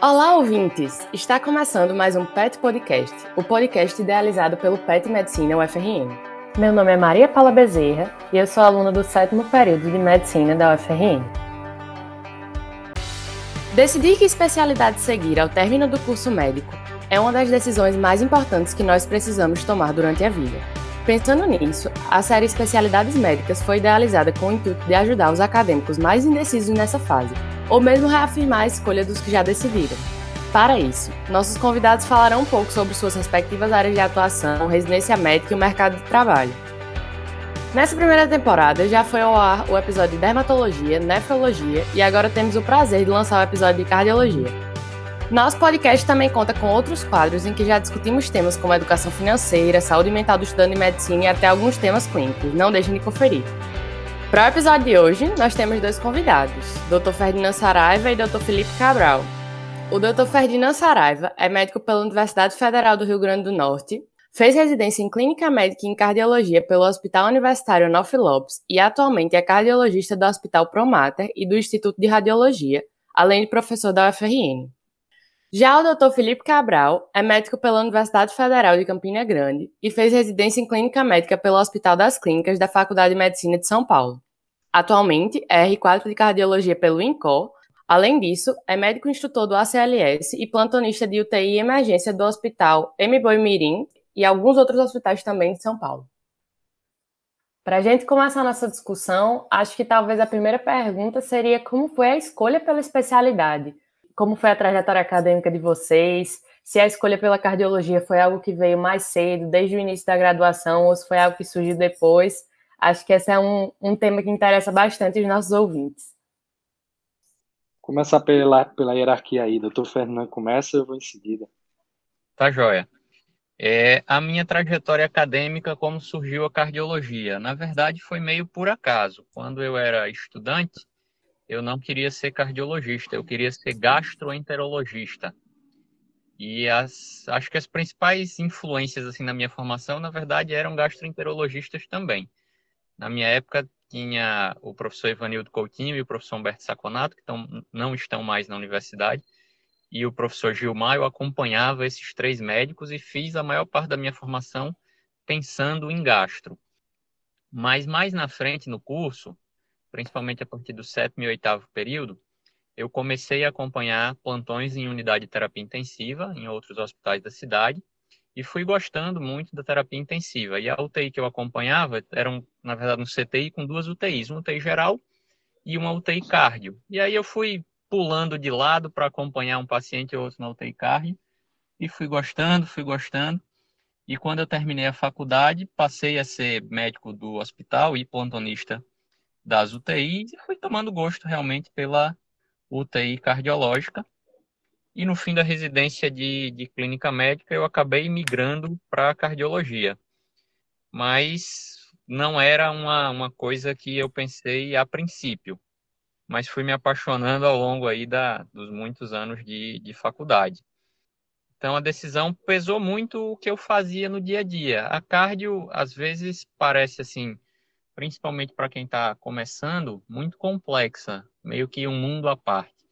Olá, ouvintes! Está começando mais um PET Podcast, o podcast idealizado pelo PET Medicina UFRN. Meu nome é Maria Paula Bezerra e eu sou aluna do sétimo período de Medicina da UFRN. Decidir que especialidade seguir ao término do curso médico é uma das decisões mais importantes que nós precisamos tomar durante a vida. Pensando nisso, a série Especialidades Médicas foi idealizada com o intuito de ajudar os acadêmicos mais indecisos nessa fase ou mesmo reafirmar a escolha dos que já decidiram. Para isso, nossos convidados falarão um pouco sobre suas respectivas áreas de atuação, residência médica e o mercado de trabalho. Nessa primeira temporada já foi ao ar o episódio de dermatologia, nefrologia e agora temos o prazer de lançar o episódio de cardiologia. Nosso podcast também conta com outros quadros em que já discutimos temas como educação financeira, saúde mental do estudante de medicina e até alguns temas clínicos. Não deixem de conferir. Para o episódio de hoje, nós temos dois convidados, Dr. Ferdinand Saraiva e Dr. Felipe Cabral. O Dr. Ferdinand Saraiva é médico pela Universidade Federal do Rio Grande do Norte, fez residência em Clínica Médica e em Cardiologia pelo Hospital Universitário Nof Lopes e atualmente é cardiologista do Hospital Promater e do Instituto de Radiologia, além de professor da UFRN. Já o Dr. Felipe Cabral é médico pela Universidade Federal de Campina Grande e fez residência em clínica médica pelo Hospital das Clínicas da Faculdade de Medicina de São Paulo. Atualmente é R4 de Cardiologia pelo INCOR. Além disso, é médico instrutor do ACLS e plantonista de UTI e emergência do Hospital M. Boi Mirim e alguns outros hospitais também de São Paulo. Para a gente começar nossa discussão, acho que talvez a primeira pergunta seria como foi a escolha pela especialidade como foi a trajetória acadêmica de vocês, se a escolha pela cardiologia foi algo que veio mais cedo, desde o início da graduação, ou se foi algo que surgiu depois. Acho que esse é um, um tema que interessa bastante os nossos ouvintes. Começar pela, pela hierarquia aí, doutor Fernando começa, eu vou em seguida. Tá joia. É, a minha trajetória acadêmica, como surgiu a cardiologia? Na verdade, foi meio por acaso. Quando eu era estudante, eu não queria ser cardiologista, eu queria ser gastroenterologista. E as, acho que as principais influências assim na minha formação, na verdade, eram gastroenterologistas também. Na minha época tinha o professor Ivanildo Coutinho e o professor Humberto Saconato, que tão, não estão mais na universidade, e o professor Gilmar, eu acompanhava esses três médicos e fiz a maior parte da minha formação pensando em gastro. Mas mais na frente no curso, principalmente a partir do sétimo e oitavo período, eu comecei a acompanhar plantões em unidade de terapia intensiva em outros hospitais da cidade e fui gostando muito da terapia intensiva. E a UTI que eu acompanhava era, um, na verdade, um CTI com duas UTIs, uma UTI geral e uma UTI cardio. E aí eu fui pulando de lado para acompanhar um paciente ou outro na UTI cardio e fui gostando, fui gostando. E quando eu terminei a faculdade, passei a ser médico do hospital e plantonista das UTIs e fui tomando gosto realmente pela UTI cardiológica. E no fim da residência de, de clínica médica, eu acabei migrando para cardiologia. Mas não era uma, uma coisa que eu pensei a princípio, mas fui me apaixonando ao longo aí da, dos muitos anos de, de faculdade. Então a decisão pesou muito o que eu fazia no dia a dia. A cardio às vezes parece assim principalmente para quem está começando, muito complexa, meio que um mundo à parte.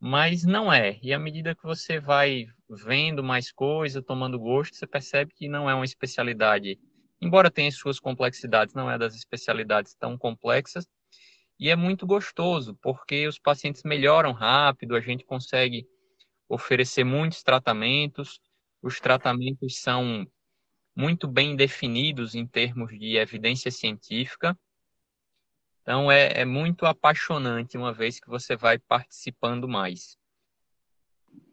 Mas não é. E à medida que você vai vendo mais coisa, tomando gosto, você percebe que não é uma especialidade, embora tenha suas complexidades, não é das especialidades tão complexas. E é muito gostoso, porque os pacientes melhoram rápido, a gente consegue oferecer muitos tratamentos, os tratamentos são muito bem definidos em termos de evidência científica. Então é, é muito apaixonante uma vez que você vai participando mais.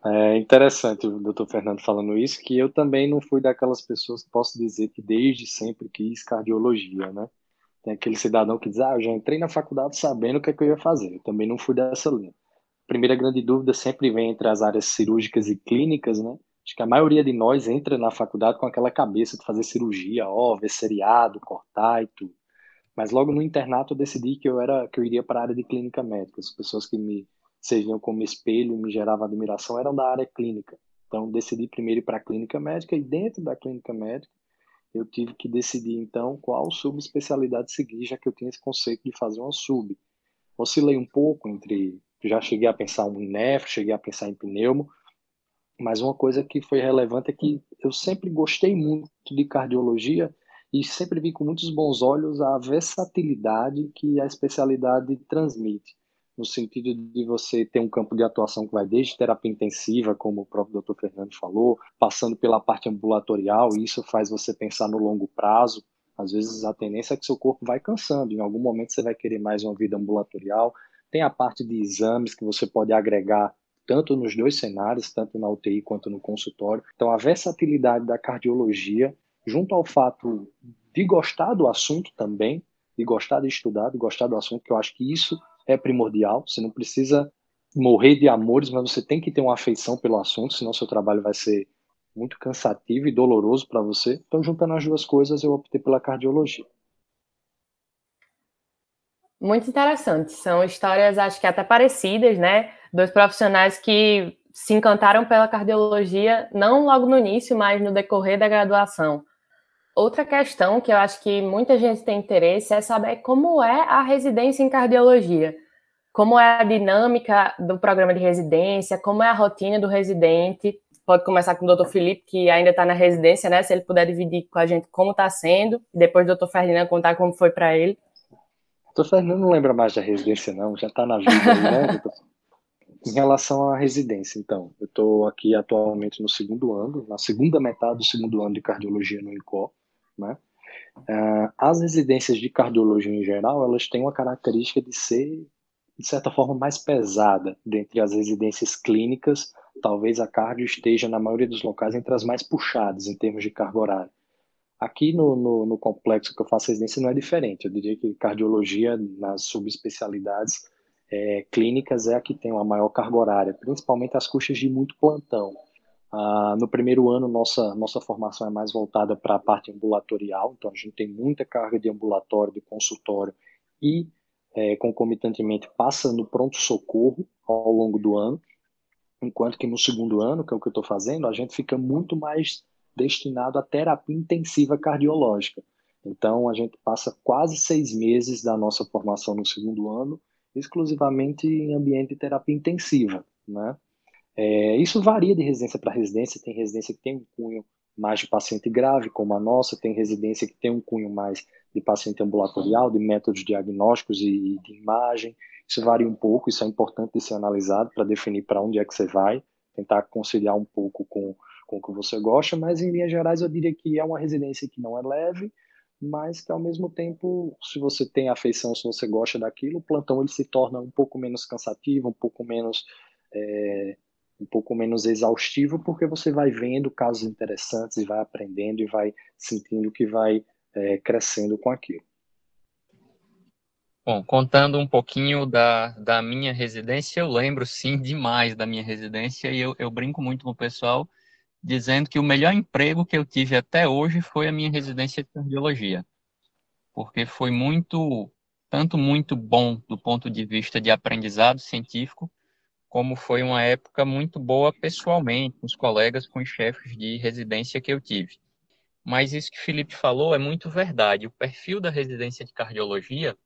É interessante o doutor Fernando falando isso, que eu também não fui daquelas pessoas que posso dizer que desde sempre quis cardiologia, né? Tem aquele cidadão que diz, ah, eu já entrei na faculdade sabendo o que, é que eu ia fazer. Eu também não fui dessa linha. A primeira grande dúvida sempre vem entre as áreas cirúrgicas e clínicas, né? Acho que a maioria de nós entra na faculdade com aquela cabeça de fazer cirurgia, ó, ver seriado, cortar e tudo. Mas logo no internato eu decidi que eu era que eu iria para a área de clínica médica. As pessoas que me serviam como espelho e me geravam admiração eram da área clínica. Então decidi primeiro ir para a clínica médica e dentro da clínica médica eu tive que decidir então qual subespecialidade seguir, já que eu tinha esse conceito de fazer uma sub. Oscilei um pouco entre já cheguei a pensar em nef, cheguei a pensar em pneumo, mas uma coisa que foi relevante é que eu sempre gostei muito de cardiologia e sempre vi com muitos bons olhos a versatilidade que a especialidade transmite, no sentido de você ter um campo de atuação que vai desde terapia intensiva, como o próprio Dr. Fernando falou, passando pela parte ambulatorial, e isso faz você pensar no longo prazo. Às vezes a tendência é que seu corpo vai cansando, em algum momento você vai querer mais uma vida ambulatorial. Tem a parte de exames que você pode agregar tanto nos dois cenários, tanto na UTI quanto no consultório. Então, a versatilidade da cardiologia junto ao fato de gostar do assunto também, de gostar de estudar, de gostar do assunto, que eu acho que isso é primordial. Você não precisa morrer de amores, mas você tem que ter uma afeição pelo assunto, senão seu trabalho vai ser muito cansativo e doloroso para você. Então, juntando as duas coisas, eu optei pela cardiologia. Muito interessante. São histórias, acho que até parecidas, né? Dois profissionais que se encantaram pela cardiologia, não logo no início, mas no decorrer da graduação. Outra questão que eu acho que muita gente tem interesse é saber como é a residência em cardiologia. Como é a dinâmica do programa de residência, como é a rotina do residente. Pode começar com o doutor Felipe, que ainda está na residência, né? Se ele puder dividir com a gente como está sendo, e depois o doutor Ferdinando contar como foi para ele. Doutor Ferdinando não lembra mais da residência, não, já está na vida, né, doutor? Em relação à residência, então, eu estou aqui atualmente no segundo ano, na segunda metade do segundo ano de cardiologia no INCO, né? Uh, as residências de cardiologia em geral, elas têm uma característica de ser, de certa forma, mais pesada dentre as residências clínicas. Talvez a cardio esteja, na maioria dos locais, entre as mais puxadas em termos de carga horária. Aqui no, no, no complexo que eu faço residência não é diferente. Eu diria que cardiologia, nas subespecialidades, é, clínicas é a que tem uma maior carga horária, principalmente as custas de muito plantão. Ah, no primeiro ano, nossa, nossa formação é mais voltada para a parte ambulatorial, então a gente tem muita carga de ambulatório, de consultório e, é, concomitantemente, passa no pronto-socorro ao longo do ano, enquanto que no segundo ano, que é o que eu estou fazendo, a gente fica muito mais destinado à terapia intensiva cardiológica. Então, a gente passa quase seis meses da nossa formação no segundo ano exclusivamente em ambiente de terapia intensiva, né? É, isso varia de residência para residência, tem residência que tem um cunho mais de paciente grave, como a nossa, tem residência que tem um cunho mais de paciente ambulatorial, de métodos diagnósticos e de imagem. Isso varia um pouco, isso é importante de ser analisado para definir para onde é que você vai, tentar conciliar um pouco com, com o que você gosta, mas em linhas gerais eu diria que é uma residência que não é leve, mas que ao mesmo tempo, se você tem afeição, se você gosta daquilo, o plantão ele se torna um pouco menos cansativo, um pouco menos é, um pouco menos exaustivo, porque você vai vendo casos interessantes e vai aprendendo e vai sentindo que vai é, crescendo com aquilo. Bom, contando um pouquinho da, da minha residência, eu lembro sim demais da minha residência e eu, eu brinco muito com o pessoal dizendo que o melhor emprego que eu tive até hoje foi a minha residência de cardiologia, porque foi muito, tanto muito bom do ponto de vista de aprendizado científico, como foi uma época muito boa pessoalmente, com os colegas, com os chefes de residência que eu tive. Mas isso que o Felipe falou é muito verdade. O perfil da residência de cardiologia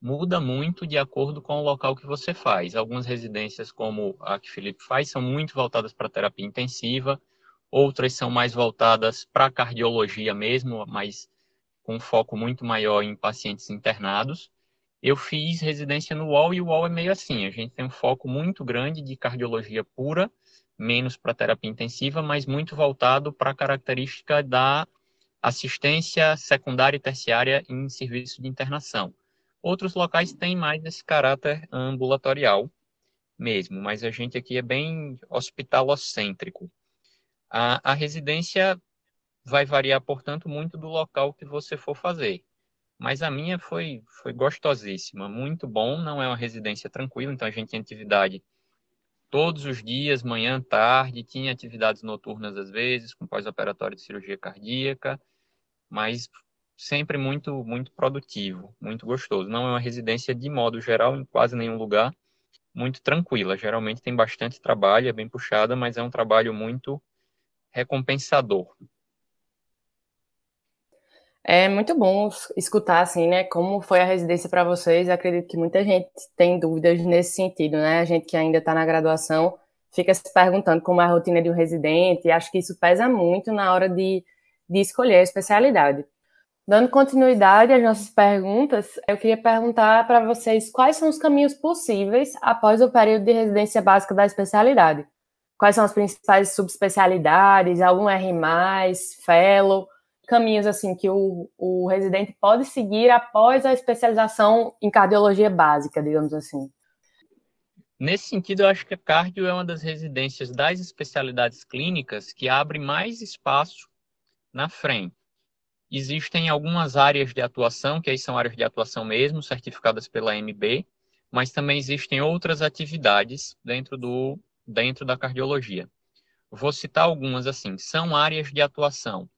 muda muito de acordo com o local que você faz. Algumas residências, como a que o Felipe faz, são muito voltadas para terapia intensiva, outras são mais voltadas para cardiologia mesmo, mas com foco muito maior em pacientes internados. Eu fiz residência no UOL e o UOL é meio assim, a gente tem um foco muito grande de cardiologia pura, menos para terapia intensiva, mas muito voltado para a característica da assistência secundária e terciária em serviço de internação. Outros locais têm mais esse caráter ambulatorial mesmo, mas a gente aqui é bem hospitalocêntrico. A, a residência vai variar, portanto, muito do local que você for fazer. Mas a minha foi, foi gostosíssima, muito bom. Não é uma residência tranquila, então a gente tem atividade todos os dias, manhã, tarde. Tinha atividades noturnas às vezes, com pós-operatório de cirurgia cardíaca, mas sempre muito, muito produtivo, muito gostoso. Não é uma residência de modo geral em quase nenhum lugar, muito tranquila. Geralmente tem bastante trabalho, é bem puxada, mas é um trabalho muito recompensador. É muito bom escutar assim, né, como foi a residência para vocês. Acredito que muita gente tem dúvidas nesse sentido, né? A gente que ainda está na graduação fica se perguntando como é a rotina de um residente, e acho que isso pesa muito na hora de, de escolher a especialidade. Dando continuidade às nossas perguntas, eu queria perguntar para vocês quais são os caminhos possíveis após o período de residência básica da especialidade. Quais são as principais subespecialidades, algum R+, fellow, caminhos assim que o, o residente pode seguir após a especialização em cardiologia básica, digamos assim? Nesse sentido, eu acho que a cardio é uma das residências das especialidades clínicas que abre mais espaço na frente. Existem algumas áreas de atuação, que aí são áreas de atuação mesmo, certificadas pela MB, mas também existem outras atividades dentro, do, dentro da cardiologia. Vou citar algumas assim. São áreas de atuação.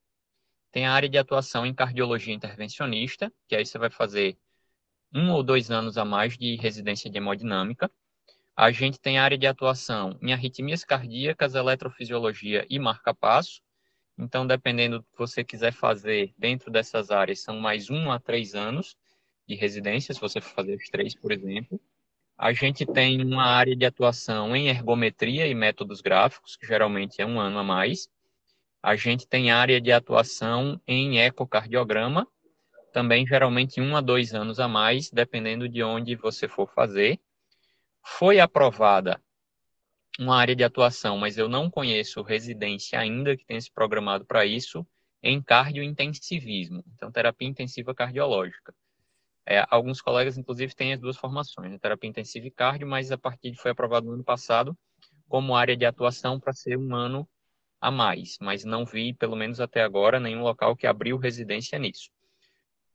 Tem a área de atuação em cardiologia intervencionista, que aí você vai fazer um ou dois anos a mais de residência de hemodinâmica. A gente tem área de atuação em arritmias cardíacas, eletrofisiologia e marca-passo. Então, dependendo do que você quiser fazer dentro dessas áreas, são mais um a três anos de residência, se você for fazer os três, por exemplo. A gente tem uma área de atuação em ergometria e métodos gráficos, que geralmente é um ano a mais. A gente tem área de atuação em ecocardiograma, também geralmente um a dois anos a mais, dependendo de onde você for fazer foi aprovada uma área de atuação, mas eu não conheço residência ainda que tenha se programado para isso, em cardiointensivismo, então terapia intensiva cardiológica. É, alguns colegas, inclusive, têm as duas formações, né, terapia intensiva e cardio, mas a partir de foi aprovado no ano passado como área de atuação para ser um ano a mais, mas não vi, pelo menos até agora, nenhum local que abriu residência nisso.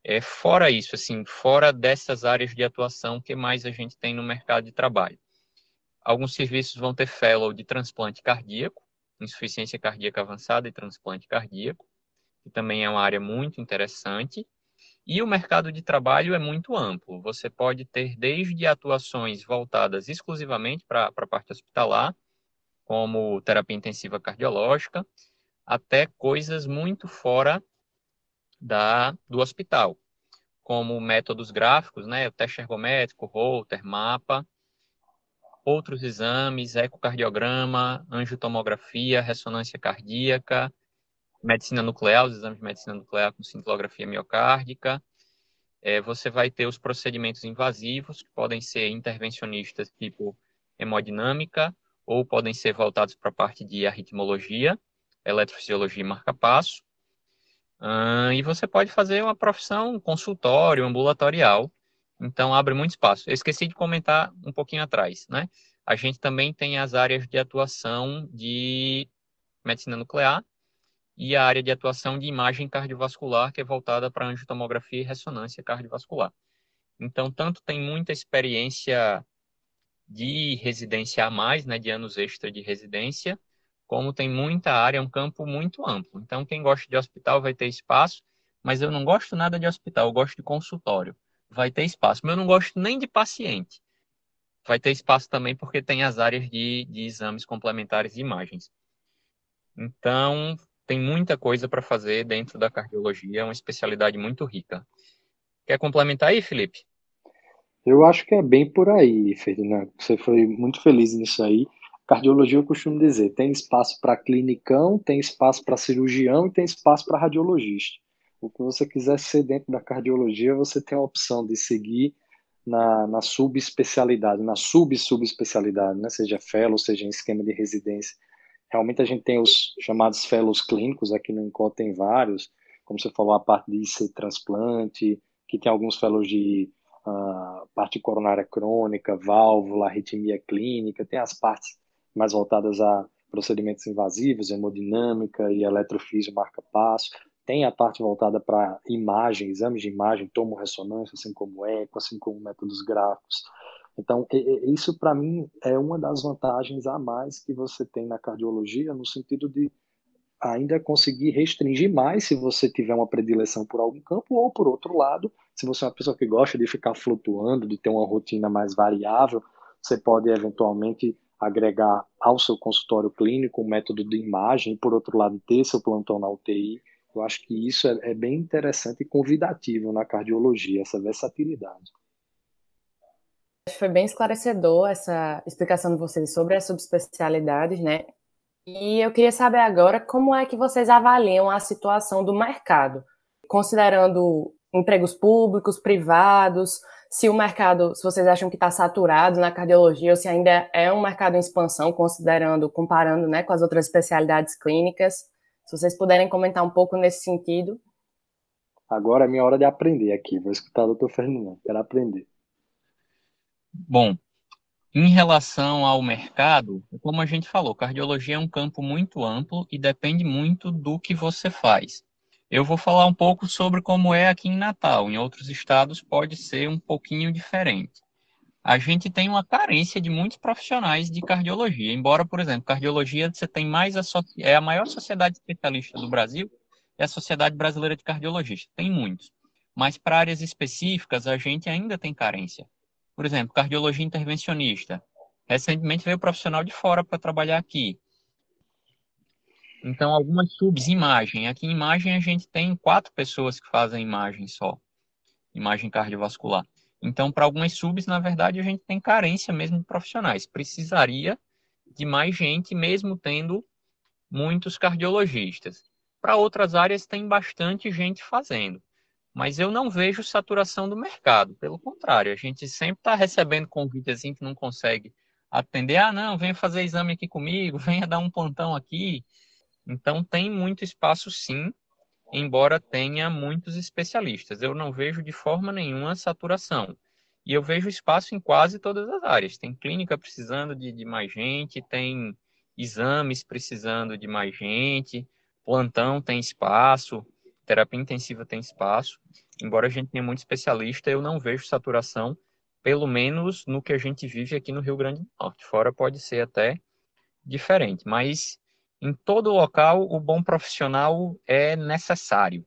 É, fora isso, assim, fora dessas áreas de atuação, que mais a gente tem no mercado de trabalho? Alguns serviços vão ter fellow de transplante cardíaco, insuficiência cardíaca avançada e transplante cardíaco, que também é uma área muito interessante. E o mercado de trabalho é muito amplo. Você pode ter desde atuações voltadas exclusivamente para a parte hospitalar, como terapia intensiva cardiológica, até coisas muito fora da, do hospital, como métodos gráficos, né, o teste ergométrico, Holter, mapa, outros exames, ecocardiograma, angiotomografia, ressonância cardíaca, medicina nuclear, os exames de medicina nuclear com cintilografia miocárdica. É, você vai ter os procedimentos invasivos, que podem ser intervencionistas tipo hemodinâmica, ou podem ser voltados para a parte de arritmologia, eletrofisiologia e marca-passo. Uh, e você pode fazer uma profissão consultório, ambulatorial. Então, abre muito espaço. Eu esqueci de comentar um pouquinho atrás, né? A gente também tem as áreas de atuação de medicina nuclear e a área de atuação de imagem cardiovascular, que é voltada para angiotomografia e ressonância cardiovascular. Então, tanto tem muita experiência de residência a mais, né, de anos extra de residência, como tem muita área, um campo muito amplo. Então, quem gosta de hospital vai ter espaço, mas eu não gosto nada de hospital, eu gosto de consultório. Vai ter espaço, mas eu não gosto nem de paciente. Vai ter espaço também porque tem as áreas de, de exames complementares de imagens. Então, tem muita coisa para fazer dentro da cardiologia, é uma especialidade muito rica. Quer complementar aí, Felipe? Eu acho que é bem por aí, Ferdinando. Você foi muito feliz nisso aí. Cardiologia, eu costumo dizer, tem espaço para clinicão, tem espaço para cirurgião e tem espaço para radiologista. O que você quiser ser dentro da cardiologia, você tem a opção de seguir na, na subespecialidade, na sub-subespecialidade, né? seja fellow, seja em esquema de residência. Realmente a gente tem os chamados fellows clínicos, aqui no Incó tem vários, como você falou, a parte de IC transplante, que tem alguns fellows de uh, parte coronária crônica, válvula, arritmia clínica, tem as partes mais voltadas a procedimentos invasivos, hemodinâmica e eletrofísio marca-passo. Tem a parte voltada para imagem, exames de imagem, tomo ressonância, assim como eco, assim como métodos gráficos. Então, isso para mim é uma das vantagens a mais que você tem na cardiologia, no sentido de ainda conseguir restringir mais se você tiver uma predileção por algum campo, ou por outro lado, se você é uma pessoa que gosta de ficar flutuando, de ter uma rotina mais variável, você pode eventualmente agregar ao seu consultório clínico um método de imagem, e por outro lado, ter seu plantão na UTI Eu acho que isso é, é bem interessante e convidativo na cardiologia, essa versatilidade. Foi bem esclarecedor essa explicação de vocês sobre as subespecialidades, né? E eu queria saber agora como é que vocês avaliam a situação do mercado, considerando empregos públicos, privados, se o mercado, se vocês acham que está saturado na cardiologia ou se ainda é um mercado em expansão, considerando, comparando né, com as outras especialidades clínicas. Se vocês puderem comentar um pouco nesse sentido. Agora é minha hora de aprender aqui. Vou escutar o doutor Fernando. Quero aprender. Bom, em relação ao mercado, como a gente falou, cardiologia é um campo muito amplo e depende muito do que você faz. Eu vou falar um pouco sobre como é aqui em Natal. Em outros estados pode ser um pouquinho diferente. A gente tem uma carência de muitos profissionais de cardiologia. Embora, por exemplo, cardiologia você tem mais a é a maior sociedade especialista do Brasil, é a Sociedade Brasileira de Cardiologistas. Tem muitos. Mas para áreas específicas a gente ainda tem carência. Por exemplo, cardiologia intervencionista. Recentemente veio profissional de fora para trabalhar aqui. Então, algumas subs, imagem. Aqui em imagem a gente tem quatro pessoas que fazem imagem só. Imagem cardiovascular. Então, para algumas subs, na verdade, a gente tem carência mesmo de profissionais. Precisaria de mais gente, mesmo tendo muitos cardiologistas. Para outras áreas, tem bastante gente fazendo. Mas eu não vejo saturação do mercado. Pelo contrário, a gente sempre está recebendo convite assim que não consegue atender. Ah, não, venha fazer exame aqui comigo, venha dar um plantão aqui. Então, tem muito espaço, sim, embora tenha muitos especialistas. Eu não vejo de forma nenhuma saturação. E eu vejo espaço em quase todas as áreas. Tem clínica precisando de, de mais gente, tem exames precisando de mais gente, plantão tem espaço, terapia intensiva tem espaço. Embora a gente tenha muito especialista, eu não vejo saturação, pelo menos no que a gente vive aqui no Rio Grande do Norte. Fora pode ser até diferente, mas em todo local, o bom profissional é necessário.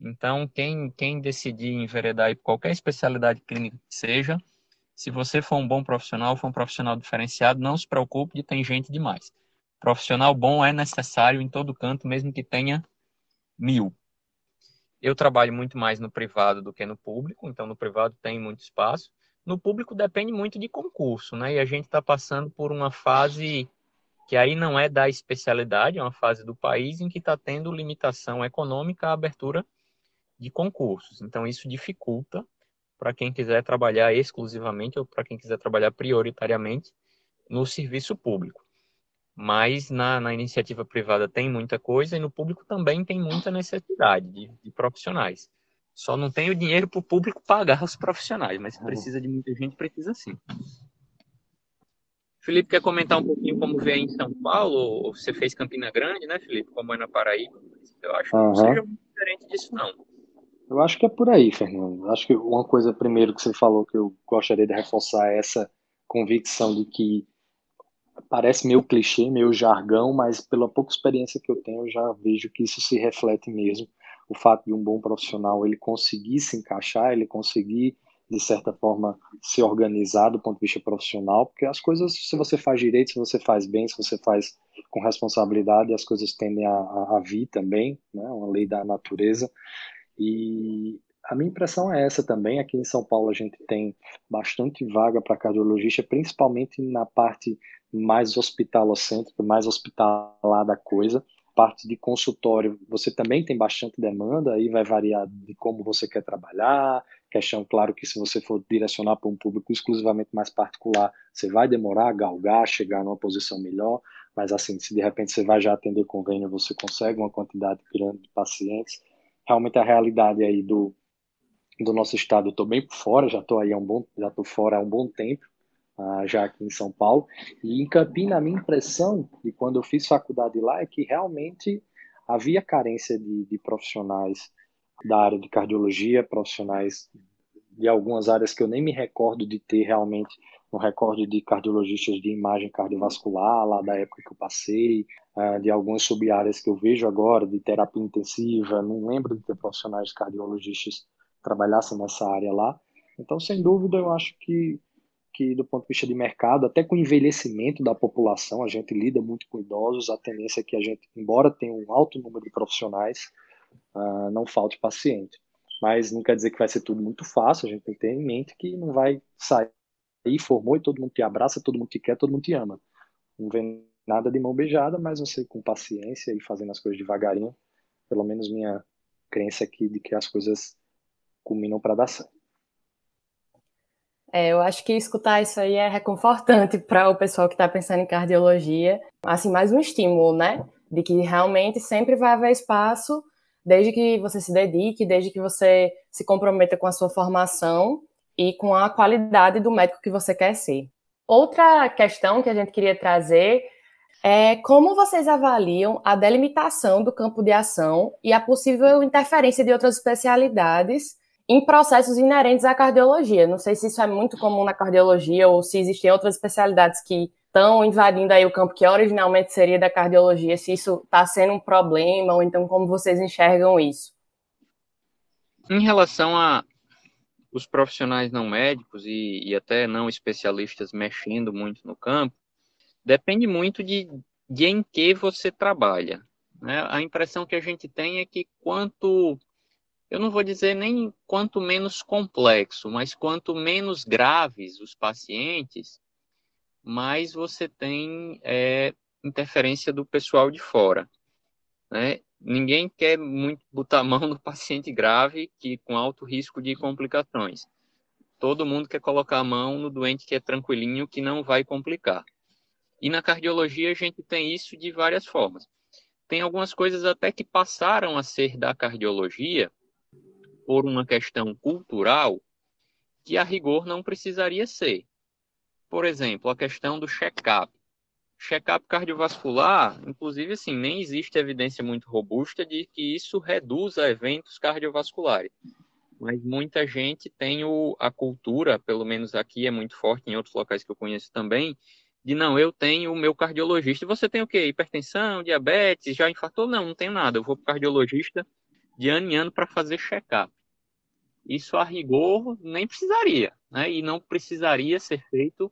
Então, quem, quem decidir enveredar por qualquer especialidade clínica que seja, se você for um bom profissional, for um profissional diferenciado, não se preocupe de ter gente demais. Profissional bom é necessário em todo canto, mesmo que tenha mil. Eu trabalho muito mais no privado do que no público, então no privado tem muito espaço. No público depende muito de concurso, né? E a gente está passando por uma fase que aí não é da especialidade, é uma fase do país em que está tendo limitação econômica a abertura de concursos. Então, isso dificulta para quem quiser trabalhar exclusivamente ou para quem quiser trabalhar prioritariamente no serviço público. Mas na, na, iniciativa privada tem muita coisa e no público também tem muita necessidade de, de profissionais. Só não tem o dinheiro para o público pagar os profissionais, mas precisa de muita gente, precisa sim. Felipe quer comentar um pouquinho como vê em São Paulo? Você fez Campina Grande, né, Felipe? Como é na Paraíba? Eu acho que uhum. não seja muito diferente disso, não. Eu acho que é por aí, Fernando. Acho que uma coisa primeiro que você falou que eu gostaria de reforçar é essa convicção de que parece meio clichê, meio jargão, mas pela pouca experiência que eu tenho, eu já vejo que isso se reflete mesmo. O fato de um bom profissional ele conseguir se encaixar, ele conseguir de certa forma, se organizar do ponto de vista profissional, porque as coisas, se você faz direito, se você faz bem, se você faz com responsabilidade, as coisas tendem a, a, a vir também, né? uma lei da natureza. E a minha impressão é essa também. Aqui em São Paulo a gente tem bastante vaga para cardiologista, principalmente na parte mais hospitalocêntrica, mais hospitalar da coisa. Parte de consultório, você também tem bastante demanda, aí vai variar de como você quer trabalhar, Questão, claro, que se você for direcionar para um público exclusivamente mais particular, você vai demorar a galgar, chegar numa posição melhor, mas assim, se de repente você vai já atender convênio, você consegue uma quantidade grande de pacientes. Realmente a realidade aí do, do nosso estado, eu estou bem por fora, já estou aí há um bom, já estou fora há um bom tempo, já aqui em São Paulo. E em Campinas, a minha impressão de quando eu fiz faculdade lá é que realmente havia carência de, de profissionais da área de cardiologia, profissionais de algumas áreas que eu nem me recordo de ter realmente no recorde de cardiologistas de imagem cardiovascular, lá da época que eu passei, uh, de algumas sub-áreas que eu vejo agora, de terapia intensiva, não lembro de ter profissionais cardiologistas que trabalhassem nessa área lá. Então, sem dúvida, eu acho que, que do ponto de vista de mercado, até com o envelhecimento da população, a gente lida muito com idosos, a tendência é que a gente, embora tenha um alto número de profissionais, uh, não falte paciente. Mas não quer dizer que vai ser tudo muito fácil, a gente tem que ter em mente que não vai sair, formou e todo mundo te abraça, todo mundo te quer, todo mundo te ama. Não vem nada de mão beijada, mas você com paciência e fazendo as coisas devagarinho, pelo menos minha crença aqui de que as coisas culminam para dar certo. É, eu acho que escutar isso aí é reconfortante para o pessoal que está pensando em cardiologia. Assim, mais um estímulo, né? De que realmente sempre vai haver espaço, desde que você se dedique, desde que você se comprometa com a sua formação e com a qualidade do médico que você quer ser. Outra questão que a gente queria trazer é como vocês avaliam a delimitação do campo de ação e a possível interferência de outras especialidades em processos inerentes à cardiologia. Não sei se isso é muito comum na cardiologia ou se existem outras especialidades que estão invadindo aí o campo que originalmente seria da cardiologia, se isso está sendo um problema ou então como vocês enxergam isso. Em relação a os profissionais não médicos e, e até não especialistas mexendo muito no campo, depende muito de, de em que você trabalha. Né? A impressão que a gente tem é que quanto eu não vou dizer nem quanto menos complexo, mas quanto menos graves os pacientes, mais você tem é, interferência do pessoal de fora. Né? Ninguém quer muito botar a mão no paciente grave que com alto risco de complicações. Todo mundo quer colocar a mão no doente que é tranquilinho, que não vai complicar. E na cardiologia a gente tem isso de várias formas. Tem algumas coisas até que passaram a ser da cardiologia, por uma questão cultural que a rigor não precisaria ser. Por exemplo, a questão do check-up. Check-up cardiovascular, inclusive, assim, nem existe evidência muito robusta de que isso reduza eventos cardiovasculares. Mas muita gente tem o, a cultura, pelo menos aqui é muito forte, em outros locais que eu conheço também, de não, eu tenho o meu cardiologista. Você tem o quê? Hipertensão, diabetes, já infartou? Não, não tenho nada. Eu vou para o cardiologista de ano em ano para fazer check-up. Isso a rigor nem precisaria, né? E não precisaria ser feito,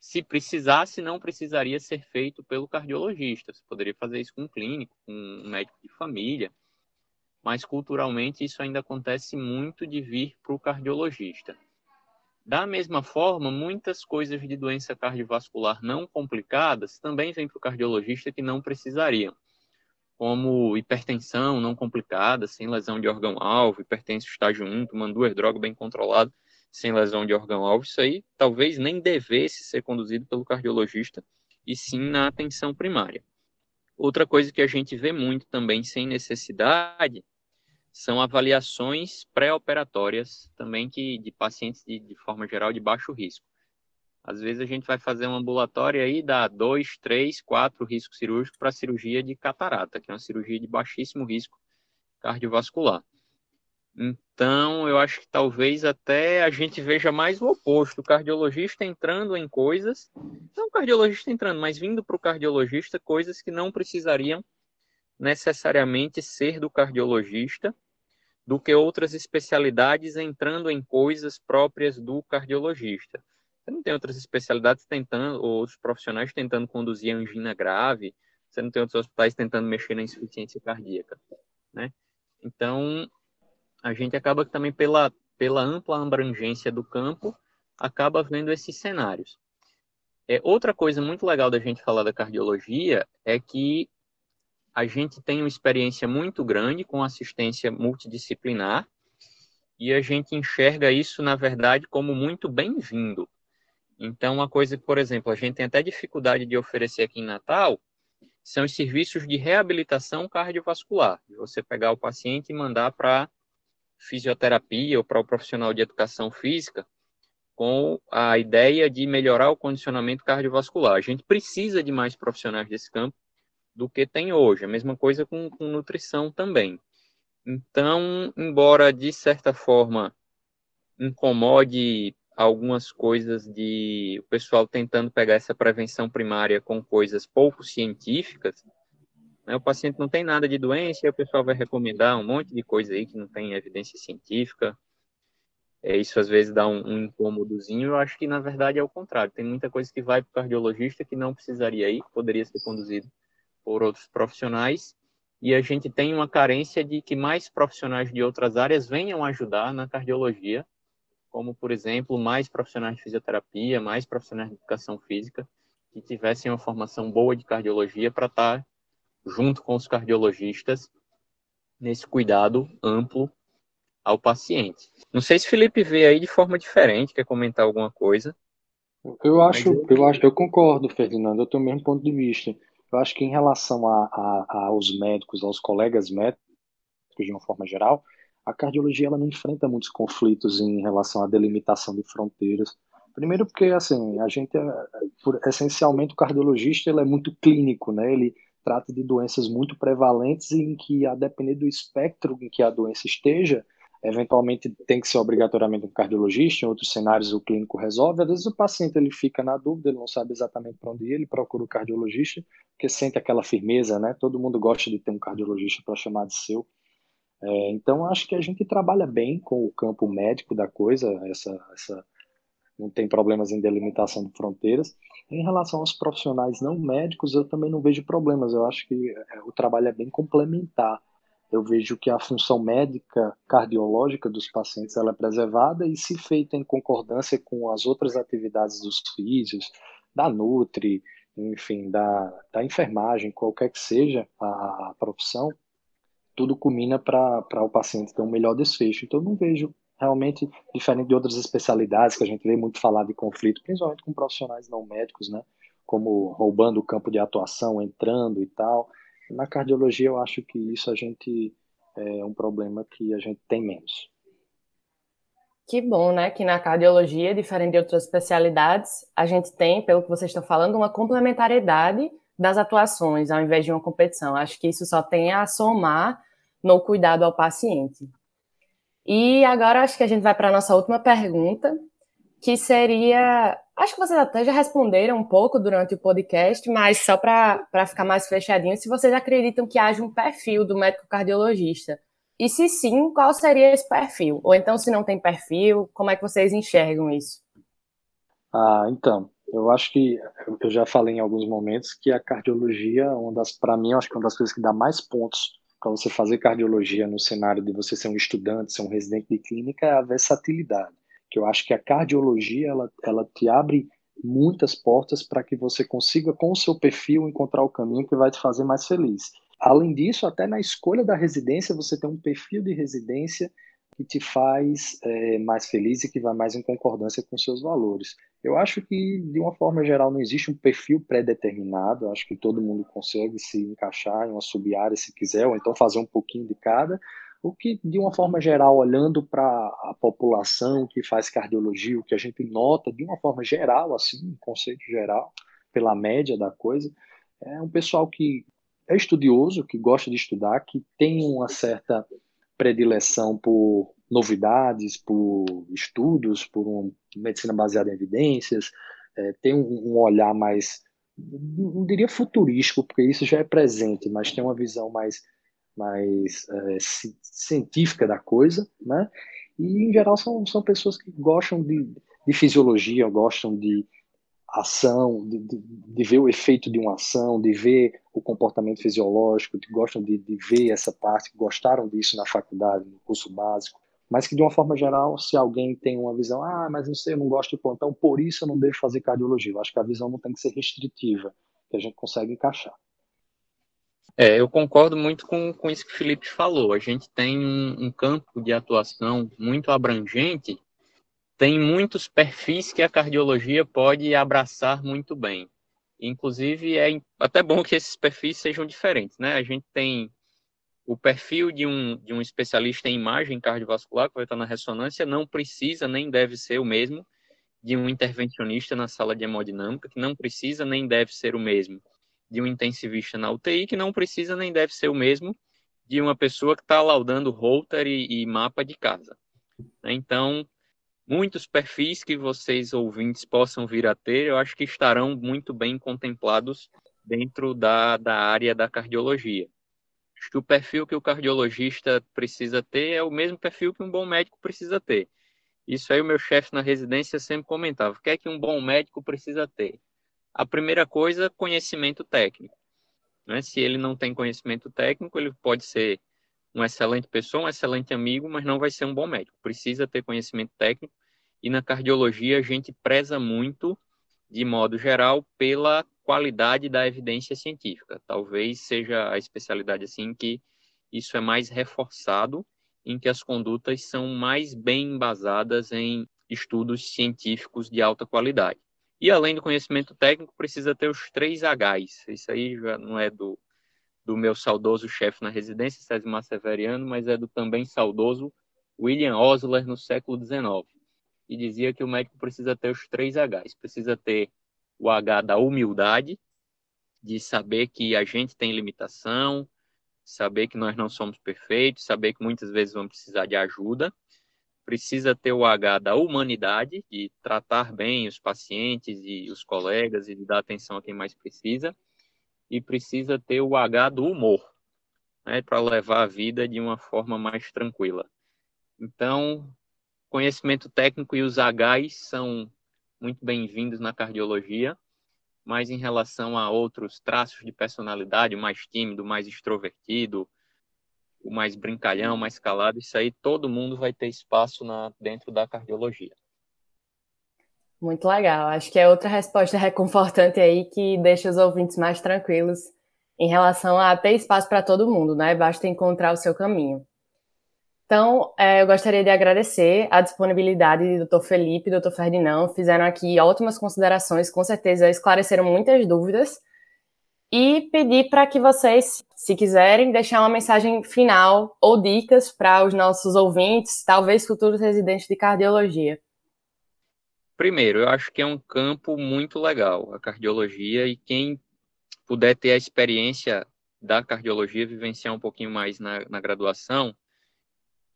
se precisasse, não precisaria ser feito pelo cardiologista. Você poderia fazer isso com um clínico, com um médico de família, mas culturalmente isso ainda acontece muito de vir para o cardiologista. Da mesma forma, muitas coisas de doença cardiovascular não complicadas também vêm para o cardiologista que não precisariam como hipertensão não complicada, sem lesão de órgão-alvo, hipertensão estágio 1, tomando duas drogas bem controladas, sem lesão de órgão-alvo, isso aí talvez nem devesse ser conduzido pelo cardiologista, e sim na atenção primária. Outra coisa que a gente vê muito também sem necessidade são avaliações pré-operatórias também que de pacientes de, de forma geral de baixo risco. Às vezes a gente vai fazer um ambulatório aí, dá dois, três, quatro riscos cirúrgicos para cirurgia de catarata, que é uma cirurgia de baixíssimo risco cardiovascular. Então, eu acho que talvez até a gente veja mais o oposto, o cardiologista entrando em coisas, não o cardiologista entrando, mas vindo para o cardiologista coisas que não precisariam necessariamente ser do cardiologista, do que outras especialidades entrando em coisas próprias do cardiologista. Você não tem outras especialidades tentando, ou os profissionais tentando conduzir angina grave, você não tem outros hospitais tentando mexer na insuficiência cardíaca, né? Então, a gente acaba também pela, pela ampla abrangência do campo, acaba vendo esses cenários. É, outra coisa muito legal da gente falar da cardiologia é que a gente tem uma experiência muito grande com assistência multidisciplinar e a gente enxerga isso, na verdade, como muito bem-vindo. Então, uma coisa por exemplo, a gente tem até dificuldade de oferecer aqui em Natal são os serviços de reabilitação cardiovascular. Você pegar o paciente e mandar para fisioterapia ou para o profissional de educação física com a ideia de melhorar o condicionamento cardiovascular. A gente precisa de mais profissionais desse campo do que tem hoje. A mesma coisa com, com nutrição também. Então, embora de certa forma incomode algumas coisas de o pessoal tentando pegar essa prevenção primária com coisas pouco científicas. Né? O paciente não tem nada de doença e o pessoal vai recomendar um monte de coisa aí que não tem evidência científica. É, isso às vezes dá um, um incômodozinho. Eu acho que na verdade é o contrário. Tem muita coisa que vai para o cardiologista que não precisaria ir, poderia ser conduzido por outros profissionais. e a gente tem uma carência de que mais profissionais de outras áreas venham ajudar na cardiologia, como, por exemplo, mais profissionais de fisioterapia, mais profissionais de educação física, que tivessem uma formação boa de cardiologia para estar junto com os cardiologistas nesse cuidado amplo ao paciente. Não sei se Felipe vê aí de forma diferente, quer comentar alguma coisa. Eu acho, eu... eu acho, eu concordo, Ferdinando, eu tenho o mesmo ponto de vista. Eu acho que em relação a, a, aos médicos, aos colegas médicos, de uma forma geral, a cardiologia ela não enfrenta muitos conflitos em relação à delimitação de fronteiras. Primeiro porque, assim, a gente, é, por, essencialmente, o cardiologista ele é muito clínico, né? Ele trata de doenças muito prevalentes em que, a depender do espectro em que a doença esteja, eventualmente tem que ser obrigatoriamente um cardiologista, em outros cenários o clínico resolve, às vezes o paciente ele fica na dúvida, ele não sabe exatamente para onde ir, ele procura o cardiologista, porque sente aquela firmeza, né? Todo mundo gosta de ter um cardiologista para chamar de seu. É, então, acho que a gente trabalha bem com o campo médico da coisa, essa, essa não tem problemas em delimitação de fronteiras. Em relação aos profissionais não médicos, eu também não vejo problemas, eu acho que é, o trabalho é bem complementar eu vejo que a função médica cardiológica dos pacientes ela é preservada e se feita em concordância com as outras atividades dos físios, da Nutri, enfim, da, da enfermagem, qualquer que seja a, a profissão, tudo culmina para o paciente ter um melhor desfecho. Então, não vejo realmente, diferente de outras especialidades que a gente vê muito falar de conflito, principalmente com profissionais não médicos, né? Como roubando o campo de atuação, entrando e tal. Na cardiologia, eu acho que isso a gente é um problema que a gente tem menos. Que bom, né? Que na cardiologia, diferente de outras especialidades, a gente tem, pelo que vocês estão falando, uma complementariedade das atuações, ao invés de uma competição. Acho que isso só tem a somar no cuidado ao paciente. E agora acho que a gente vai para a nossa última pergunta, que seria. Acho que vocês até já responderam um pouco durante o podcast, mas só para ficar mais fechadinho, se vocês acreditam que haja um perfil do médico cardiologista. E se sim, qual seria esse perfil? Ou então, se não tem perfil, como é que vocês enxergam isso? Ah, então, eu acho que eu já falei em alguns momentos que a cardiologia, para mim, eu acho que é uma das coisas que dá mais pontos para você fazer cardiologia no cenário de você ser um estudante, ser um residente de clínica, é a versatilidade que eu acho que a cardiologia ela, ela te abre muitas portas para que você consiga, com o seu perfil, encontrar o caminho que vai te fazer mais feliz. Além disso, até na escolha da residência, você tem um perfil de residência que te faz é, mais feliz e que vai mais em concordância com seus valores. Eu acho que, de uma forma geral, não existe um perfil pré-determinado. Acho que todo mundo consegue se encaixar em uma sub-área se quiser, ou então fazer um pouquinho de cada. O que, de uma forma geral, olhando para a população que faz cardiologia, o que a gente nota, de uma forma geral, assim, um conceito geral, pela média da coisa, é um pessoal que é estudioso, que gosta de estudar, que tem uma certa predileção por novidades, por estudos, por uma medicina baseada em evidências, é, tem um, um olhar mais, não diria futurístico, porque isso já é presente, mas tem uma visão mais mais é, científica da coisa, né? E, em geral, são, são pessoas que gostam de, de fisiologia, gostam de ação, de, de, de, ver o efeito de uma ação, de ver o comportamento fisiológico, que gostam de, de ver essa parte, que gostaram disso na faculdade, no curso básico, mas que de uma forma geral, se alguém tem uma visão, ah, mas não sei, eu não gosto de plantão, por isso eu não devo fazer cardiologia. Eu acho que a visão não tem que ser restritiva, que a gente consegue encaixar. É, eu concordo muito com, com isso que o Felipe falou. A gente tem um, um campo de atuação muito abrangente, tem muitos perfis que a cardiologia pode abraçar muito bem. Inclusive, é até bom que esses perfis sejam diferentes, né? A gente tem o perfil de um, de um especialista em imagem cardiovascular, que vai estar na ressonância, não precisa nem deve ser o mesmo de um intervencionista na sala de hemodinâmica, que não precisa nem deve ser o mesmo de um intensivista na UTI, que não precisa nem deve ser o mesmo de uma pessoa que está laudando Holter e, e, mapa de casa. Então, muitos perfis que vocês ouvintes possam vir a ter, eu acho que estarão muito bem contemplados dentro da, da área da cardiologia. Acho que o perfil que o cardiologista precisa ter é o mesmo perfil que um bom médico precisa ter. Isso aí o meu chefe na residência sempre comentava. O que é que um bom médico precisa ter? A primeira coisa, conhecimento técnico. Né? Se ele não tem conhecimento técnico, ele pode ser uma excelente pessoa, um excelente amigo, mas não vai ser um bom médico. Precisa ter conhecimento técnico. E na cardiologia a gente preza muito, de modo geral, pela qualidade da evidência científica. Talvez seja a especialidade assim que isso é mais reforçado, em que as condutas são mais bem embasadas em estudos científicos de alta qualidade. E além do conhecimento técnico, precisa ter os três Hs. Isso aí já não é do, do meu saudoso chefe na residência, César Severiano, mas é do também saudoso William Osler no século XIX. E dizia que o médico precisa ter os três Hs. Precisa ter o H da humildade, de saber que a gente tem limitação, saber que nós não somos perfeitos, saber que muitas vezes vamos precisar de ajuda. Precisa ter o H da humanidade, de tratar bem os pacientes e os colegas e de dar atenção a quem mais precisa e precisa ter o H do humor, né, para levar a vida de uma forma mais tranquila. Então, conhecimento técnico e os Hs são muito bem-vindos na cardiologia, mas em relação a outros traços de personalidade, o mais tímido, o mais extrovertido, o mais brincalhão, mais calado, isso aí todo mundo vai ter espaço na, dentro da cardiologia. Muito legal. Acho que é outra resposta reconfortante aí que deixa os ouvintes mais tranquilos em relação a ter espaço para todo mundo, né? Basta encontrar o seu caminho. Então, é, eu gostaria de agradecer a disponibilidade do Dr. Felipe e Dr. Ferdinand. Fizeram aqui ótimas considerações, com certeza esclareceram muitas dúvidas. E pedir para que vocês, se quiserem, deixar uma mensagem final ou dicas para os nossos ouvintes, talvez futuros residentes de cardiologia. Primeiro, eu acho que é um campo muito legal, a cardiologia, e quem puder ter a experiência da cardiologia, vivenciar um pouquinho mais na, na graduação,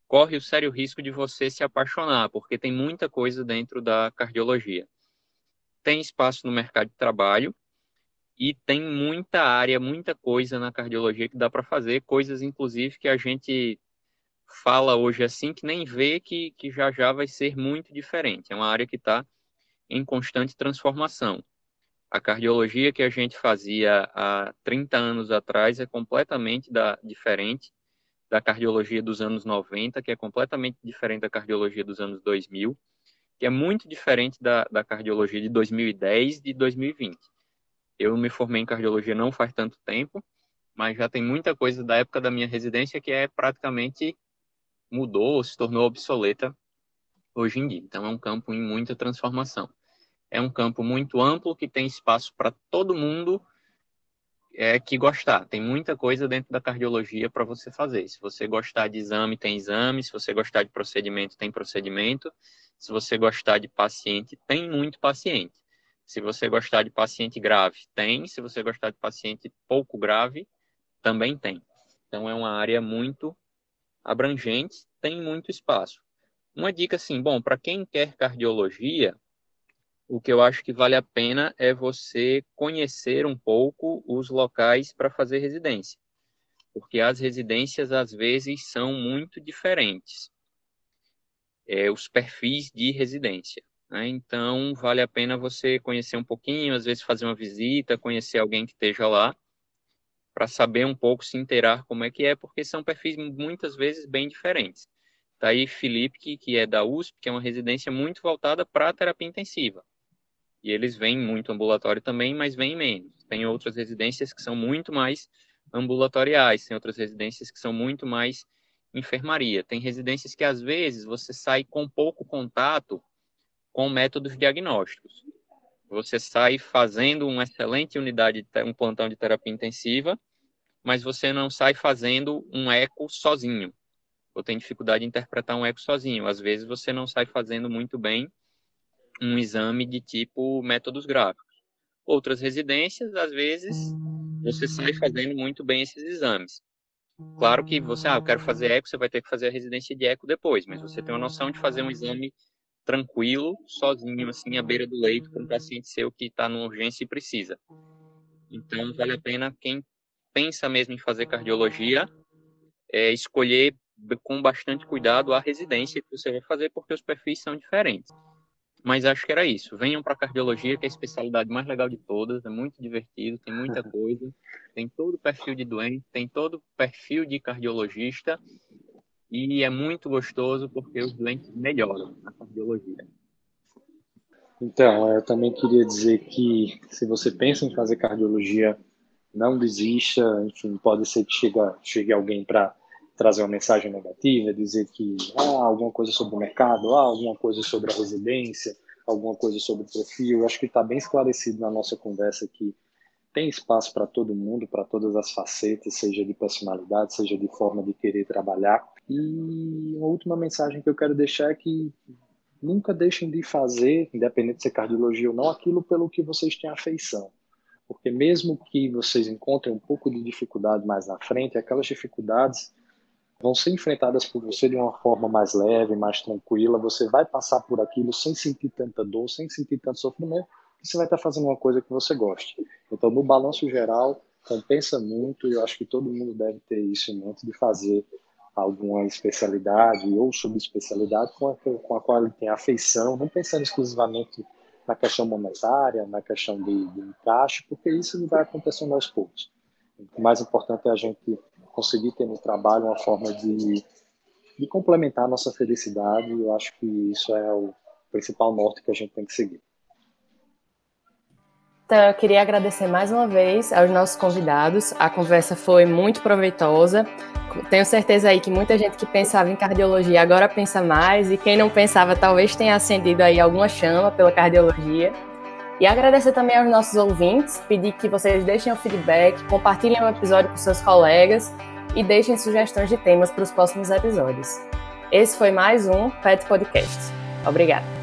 corre o sério risco de você se apaixonar, porque tem muita coisa dentro da cardiologia. Tem espaço no mercado de trabalho e tem muita área, muita coisa na cardiologia que dá para fazer, coisas inclusive que a gente fala hoje assim que nem vê que, que já já vai ser muito diferente. É uma área que está em constante transformação. A cardiologia que a gente fazia há 30 anos atrás é completamente da, diferente da cardiologia dos anos 90, que é completamente diferente da cardiologia dos anos 2000, que é muito diferente da, da cardiologia de 2010 e de 2020. Eu me formei em cardiologia não faz tanto tempo, mas já tem muita coisa da época da minha residência que é praticamente mudou, se tornou obsoleta hoje em dia. Então é um campo em muita transformação. É um campo muito amplo que tem espaço para todo mundo é, que gostar. Tem muita coisa dentro da cardiologia para você fazer. Se você gostar de exame, tem exame. Se você gostar de procedimento, tem procedimento. Se você gostar de paciente, tem muito paciente. Se você gostar de paciente grave, tem. Se você gostar de paciente pouco grave, também tem. Então é uma área muito abrangente, tem muito espaço. Uma dica assim, bom, para quem quer cardiologia, o que eu acho que vale a pena é você conhecer um pouco os locais para fazer residência, porque as residências às vezes são muito diferentes, é, os perfis de residência. Né? Então, vale a pena você conhecer um pouquinho, às vezes fazer uma visita, conhecer alguém que esteja lá, para saber um pouco, se inteirar como é que é, porque são perfis muitas vezes bem diferentes. Tá aí Felipe, que, que é da USP, que é uma residência muito voltada para a terapia intensiva. E eles vêm muito ambulatório também, mas vêm menos. Tem outras residências que são muito mais ambulatoriais, tem outras residências que são muito mais enfermaria. Tem residências que às vezes você sai com pouco contato com métodos diagnósticos. Você sai fazendo uma excelente unidade, um plantão de terapia intensiva, mas você não sai fazendo um eco sozinho. Ou tem dificuldade de interpretar um eco sozinho. Às vezes você não sai fazendo muito bem um exame de tipo métodos gráficos. Outras residências, às vezes, você sai fazendo muito bem esses exames. Claro que você, ah, eu quero fazer eco, você vai ter que fazer a residência de eco depois, mas você tem uma noção de fazer um exame tranquilo, sozinho, assim, à beira do leito, para um paciente seu que está numa urgência e precisa. Então, vale a pena quem pensa mesmo em fazer cardiologia, é, escolher com bastante cuidado a residência que você vai fazer, porque os perfis são diferentes Mas acho que era isso. Venham para cardiologia, que é a especialidade mais legal de todas, é muito divertido, tem muita coisa, tem todo o perfil de doente, tem todo o perfil de cardiologista e é muito gostoso porque os doentes melhoram na cardiologia. Então, eu também queria dizer que se você pensa em fazer cardiologia, não desista. Enfim, pode ser que chegue, chegue alguém para trazer uma mensagem negativa, dizer que ah, alguma coisa sobre o mercado, ah, alguma coisa sobre a residência, alguma coisa sobre o perfil. Eu acho que está bem esclarecido na nossa conversa que tem espaço para todo mundo, para todas as facetas, seja de personalidade, seja de forma de querer trabalhar. E uma última mensagem que eu quero deixar é que nunca deixem de fazer, independente de ser cardiologia ou não, aquilo pelo que vocês têm afeição. Porque mesmo que vocês encontrem um pouco de dificuldade mais na frente, aquelas dificuldades vão ser enfrentadas por você de uma forma mais leve, mais tranquila. Você vai passar por aquilo sem sentir tanta dor, sem sentir tanto sofrimento, e você vai estar fazendo uma coisa que você goste. Então, no balanço geral, compensa muito e eu acho que todo mundo deve ter isso em mente de fazer alguma especialidade ou subespecialidade com a, com a qual ele tem afeição, não pensando exclusivamente na questão monetária, na questão de, de encaixe, porque isso vai acontecendo aos poucos. O mais importante é a gente conseguir ter no trabalho uma forma de, de complementar a nossa felicidade, e eu acho que isso é o principal norte que a gente tem que seguir. Então, eu queria agradecer mais uma vez aos nossos convidados. A conversa foi muito proveitosa. Tenho certeza aí que muita gente que pensava em cardiologia agora pensa mais, e quem não pensava talvez tenha acendido aí alguma chama pela cardiologia. E agradecer também aos nossos ouvintes, pedir que vocês deixem o feedback, compartilhem o episódio com seus colegas e deixem sugestões de temas para os próximos episódios. Esse foi mais um PET Podcast. Obrigada.